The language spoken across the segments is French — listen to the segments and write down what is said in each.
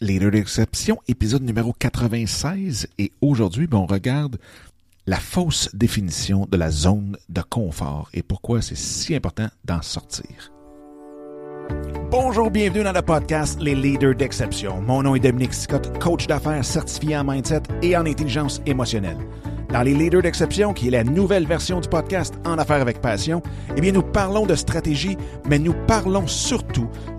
Leader d'exception, épisode numéro 96. Et aujourd'hui, ben, on regarde la fausse définition de la zone de confort et pourquoi c'est si important d'en sortir. Bonjour, bienvenue dans le podcast Les Leaders d'exception. Mon nom est Dominique Scott, coach d'affaires certifié en mindset et en intelligence émotionnelle. Dans les Leaders d'exception, qui est la nouvelle version du podcast En affaires avec passion, eh bien, nous parlons de stratégie, mais nous parlons surtout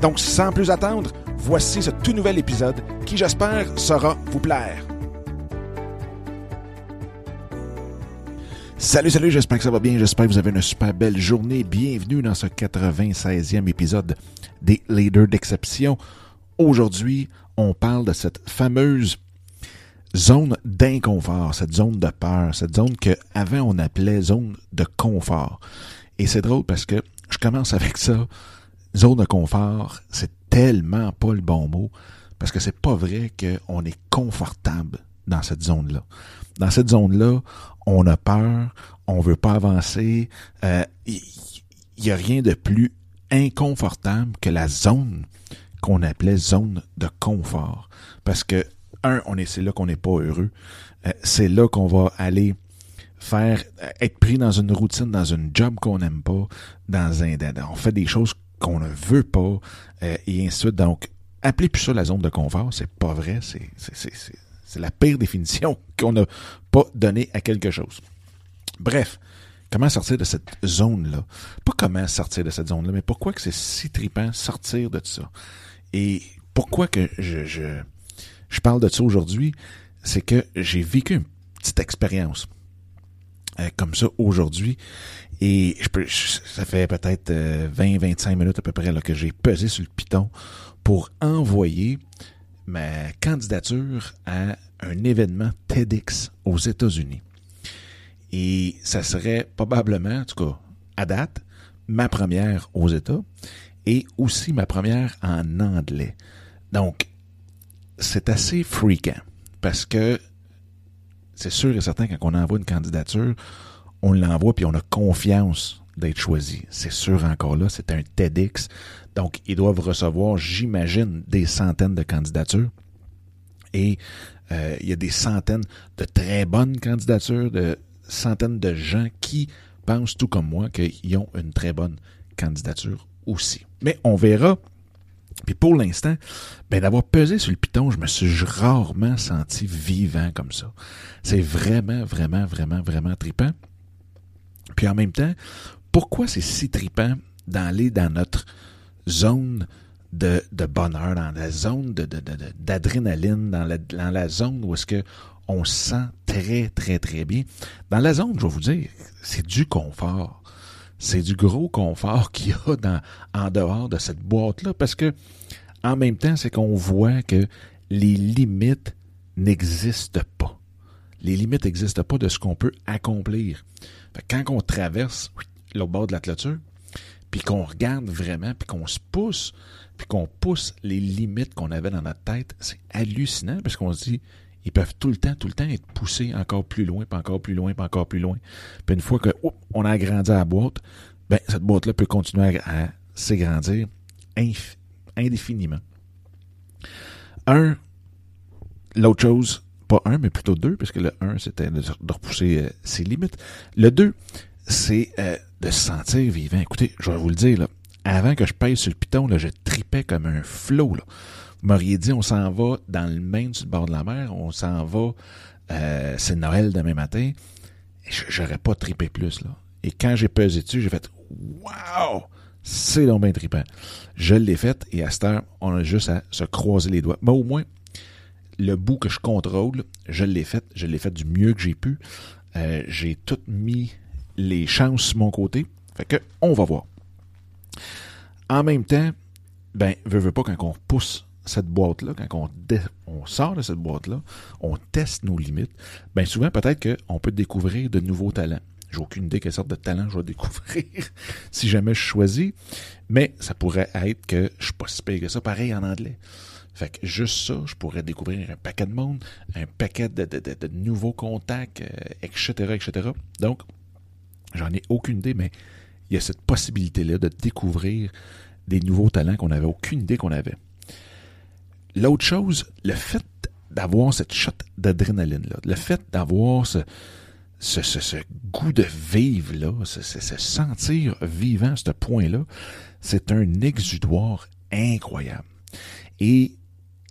Donc, sans plus attendre, voici ce tout nouvel épisode qui, j'espère, saura vous plaire. Salut, salut, j'espère que ça va bien, j'espère que vous avez une super belle journée. Bienvenue dans ce 96e épisode des Leaders d'exception. Aujourd'hui, on parle de cette fameuse zone d'inconfort, cette zone de peur, cette zone que avant on appelait zone de confort. Et c'est drôle parce que je commence avec ça. Zone de confort, c'est tellement pas le bon mot parce que c'est pas vrai qu'on est confortable dans cette zone-là. Dans cette zone-là, on a peur, on veut pas avancer. Il euh, y, a rien de plus inconfortable que la zone qu'on appelait zone de confort. Parce que, un, on est, c'est là qu'on n'est pas heureux. Euh, c'est là qu'on va aller faire, euh, être pris dans une routine, dans une job qu'on n'aime pas, dans un, on fait des choses qu'on ne veut pas, et ainsi de suite. Donc, appelez plus ça la zone de confort, c'est pas vrai, c'est, la pire définition qu'on n'a pas donnée à quelque chose. Bref, comment sortir de cette zone-là? Pas comment sortir de cette zone-là, mais pourquoi que c'est si tripant sortir de ça? Et pourquoi que je, je, parle de ça aujourd'hui? C'est que j'ai vécu une petite expérience euh, comme ça aujourd'hui. Et je peux, ça fait peut-être 20-25 euh, minutes à peu près que j'ai pesé sur le piton pour envoyer ma candidature à un événement TEDx aux États-Unis. Et ça serait probablement, en tout cas, à date, ma première aux États et aussi ma première en anglais. Donc, c'est assez fréquent parce que c'est sûr et certain quand on envoie une candidature, on l'envoie puis on a confiance d'être choisi. C'est sûr encore là, c'est un TEDx. Donc, ils doivent recevoir, j'imagine, des centaines de candidatures. Et euh, il y a des centaines de très bonnes candidatures, de centaines de gens qui pensent tout comme moi qu'ils ont une très bonne candidature aussi. Mais on verra. Puis pour l'instant, ben d'avoir pesé sur le piton, je me suis rarement senti vivant comme ça. C'est vraiment, vraiment, vraiment, vraiment tripant. Puis en même temps, pourquoi c'est si tripant d'aller dans notre zone de, bonheur, dans la zone d'adrénaline, dans la zone où est-ce que on se sent très, très, très bien? Dans la zone, je vais vous dire, c'est du confort. C'est du gros confort qu'il y a en dehors de cette boîte-là, parce que en même temps, c'est qu'on voit que les limites n'existent pas. Les limites n'existent pas de ce qu'on peut accomplir. quand on traverse le bord de la clôture, puis qu'on regarde vraiment, puis qu'on se pousse, puis qu'on pousse les limites qu'on avait dans notre tête, c'est hallucinant parce qu'on se dit, ils peuvent tout le temps, tout le temps être poussés encore plus loin, puis encore plus loin, puis encore plus loin. Puis une fois que on a agrandi la boîte, ben cette boîte-là peut continuer à, s'agrandir indéfiniment. Un, l'autre chose, pas un, mais plutôt deux, parce que le un, c'était de, repousser euh, ses limites. Le deux, c'est euh, de se sentir vivant. Écoutez, je vais vous le dire, avant que je pèse sur le piton, là, je tripais comme un flot. M'auriez dit, on s'en va dans le Maine, sur le bord de la mer, on s'en va, euh, c'est Noël demain matin. J'aurais pas tripé plus. là. Et quand j'ai pesé dessus, j'ai fait Wow! C'est donc bien trippant. Je l'ai fait et à cette heure, on a juste à se croiser les doigts. Mais au moins, le bout que je contrôle, je l'ai fait. Je l'ai fait du mieux que j'ai pu. Euh, j'ai tout mis les chances sur mon côté. Fait que, on va voir. En même temps, ben, veux, veux pas, quand on pousse cette boîte-là, quand on, sort de cette boîte-là, on teste nos limites, bien souvent, peut-être qu'on peut découvrir de nouveaux talents. J'ai aucune idée quelle sorte de talent je vais découvrir si jamais je choisis, mais ça pourrait être que je suis pas si que ça, pareil en anglais. Fait que juste ça, je pourrais découvrir un paquet de monde, un paquet de, nouveaux contacts, etc., euh, etc. Donc, j'en ai aucune idée, mais il y a cette possibilité-là de découvrir des nouveaux talents qu'on n'avait aucune idée qu'on avait. L'autre chose, le fait d'avoir cette shot d'adrénaline-là, le fait d'avoir ce, ce, goût de vivre, là, ce, sentir vivant à ce point-là, c'est un exutoire incroyable. Et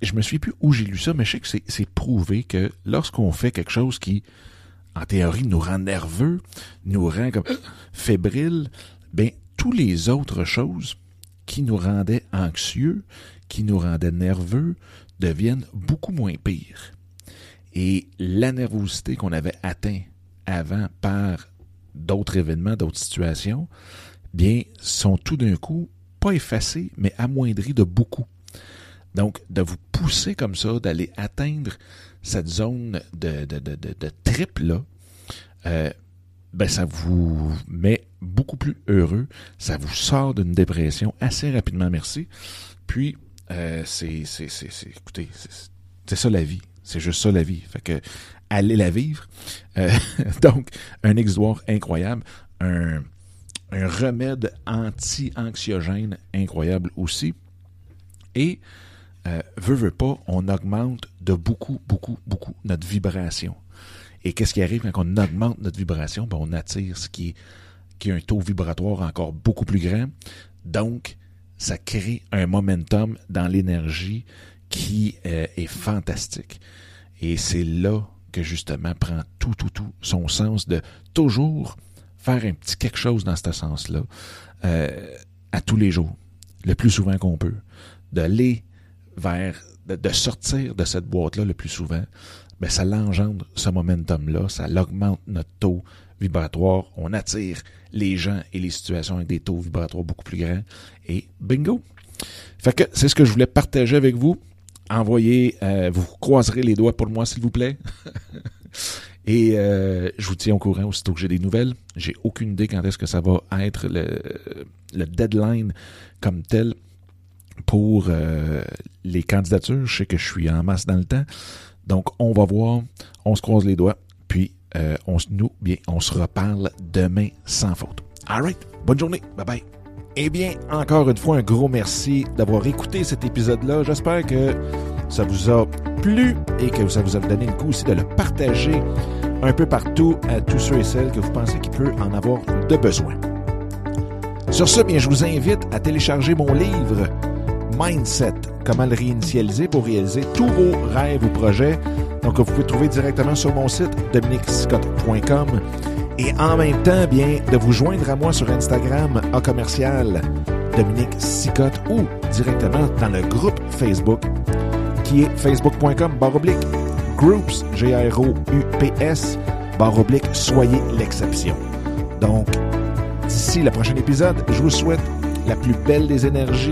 je me souviens plus où j'ai lu ça, mais je sais que c'est prouvé que lorsqu'on fait quelque chose qui, en théorie, nous rend nerveux, nous rend comme fébrile, ben, tous les autres choses qui nous rendaient anxieux, qui nous rendaient nerveux, deviennent beaucoup moins pires. Et la nervosité qu'on avait atteint avant par d'autres événements, d'autres situations, bien, sont tout d'un coup pas effacées, mais amoindries de beaucoup. Donc, de vous pousser comme ça, d'aller atteindre cette zone de, trip-là, euh, ben ça vous met beaucoup plus heureux, ça vous sort d'une dépression assez rapidement, merci. Puis, euh, c'est, c'est, ça la vie. C'est juste ça la vie. Fait que, allez la vivre. Euh, donc, un exutoire incroyable, un, un remède anti-anxiogène incroyable aussi. Et euh, veut, veut pas, on augmente de beaucoup, beaucoup, beaucoup notre vibration. Et qu'est-ce qui arrive quand on augmente notre vibration? Ben, on attire ce qui est, qui a un taux vibratoire encore beaucoup plus grand. Donc, ça crée un momentum dans l'énergie qui euh, est fantastique. Et c'est là que justement prend tout, tout, tout son sens de toujours faire un petit quelque chose dans ce sens-là euh, à tous les jours, le plus souvent qu'on peut. D'aller vers, de, sortir de cette boîte-là le plus souvent, ben ça l'engendre, ce momentum-là, ça l'augmente notre taux vibratoire, on attire les gens et les situations avec des taux vibratoires beaucoup plus grands, et bingo! Fait que c'est ce que je voulais partager avec vous. Envoyez, euh, vous croiserez les doigts pour moi, s'il vous plaît. et euh, je vous tiens au courant aussitôt que j'ai des nouvelles. J'ai aucune idée quand est-ce que ça va être le, le deadline comme tel pour euh, les candidatures. Je sais que je suis en masse dans le temps. Donc, on va voir. On se croise les doigts. Puis, euh, on, nous, bien, on se reparle demain sans faute. All right. Bonne journée. Bye bye. Eh bien, encore une fois, un gros merci d'avoir écouté cet épisode-là. J'espère que ça vous a plu et que ça vous a donné le coup aussi de le partager un peu partout à tous ceux et celles que vous pensez qu'il peut en avoir de besoin. Sur ce, bien, je vous invite à télécharger mon livre Mindset, comment le réinitialiser pour réaliser tous vos rêves ou projets. Donc, vous pouvez trouver directement sur mon site dominicscott.com et en même temps, bien, de vous joindre à moi sur Instagram à commercial Dominique Sicotte ou directement dans le groupe Facebook qui est facebook.com baroblique groups, G-R-O-U-P-S, baroblique soyez l'exception. Donc, d'ici le prochain épisode, je vous souhaite la plus belle des énergies,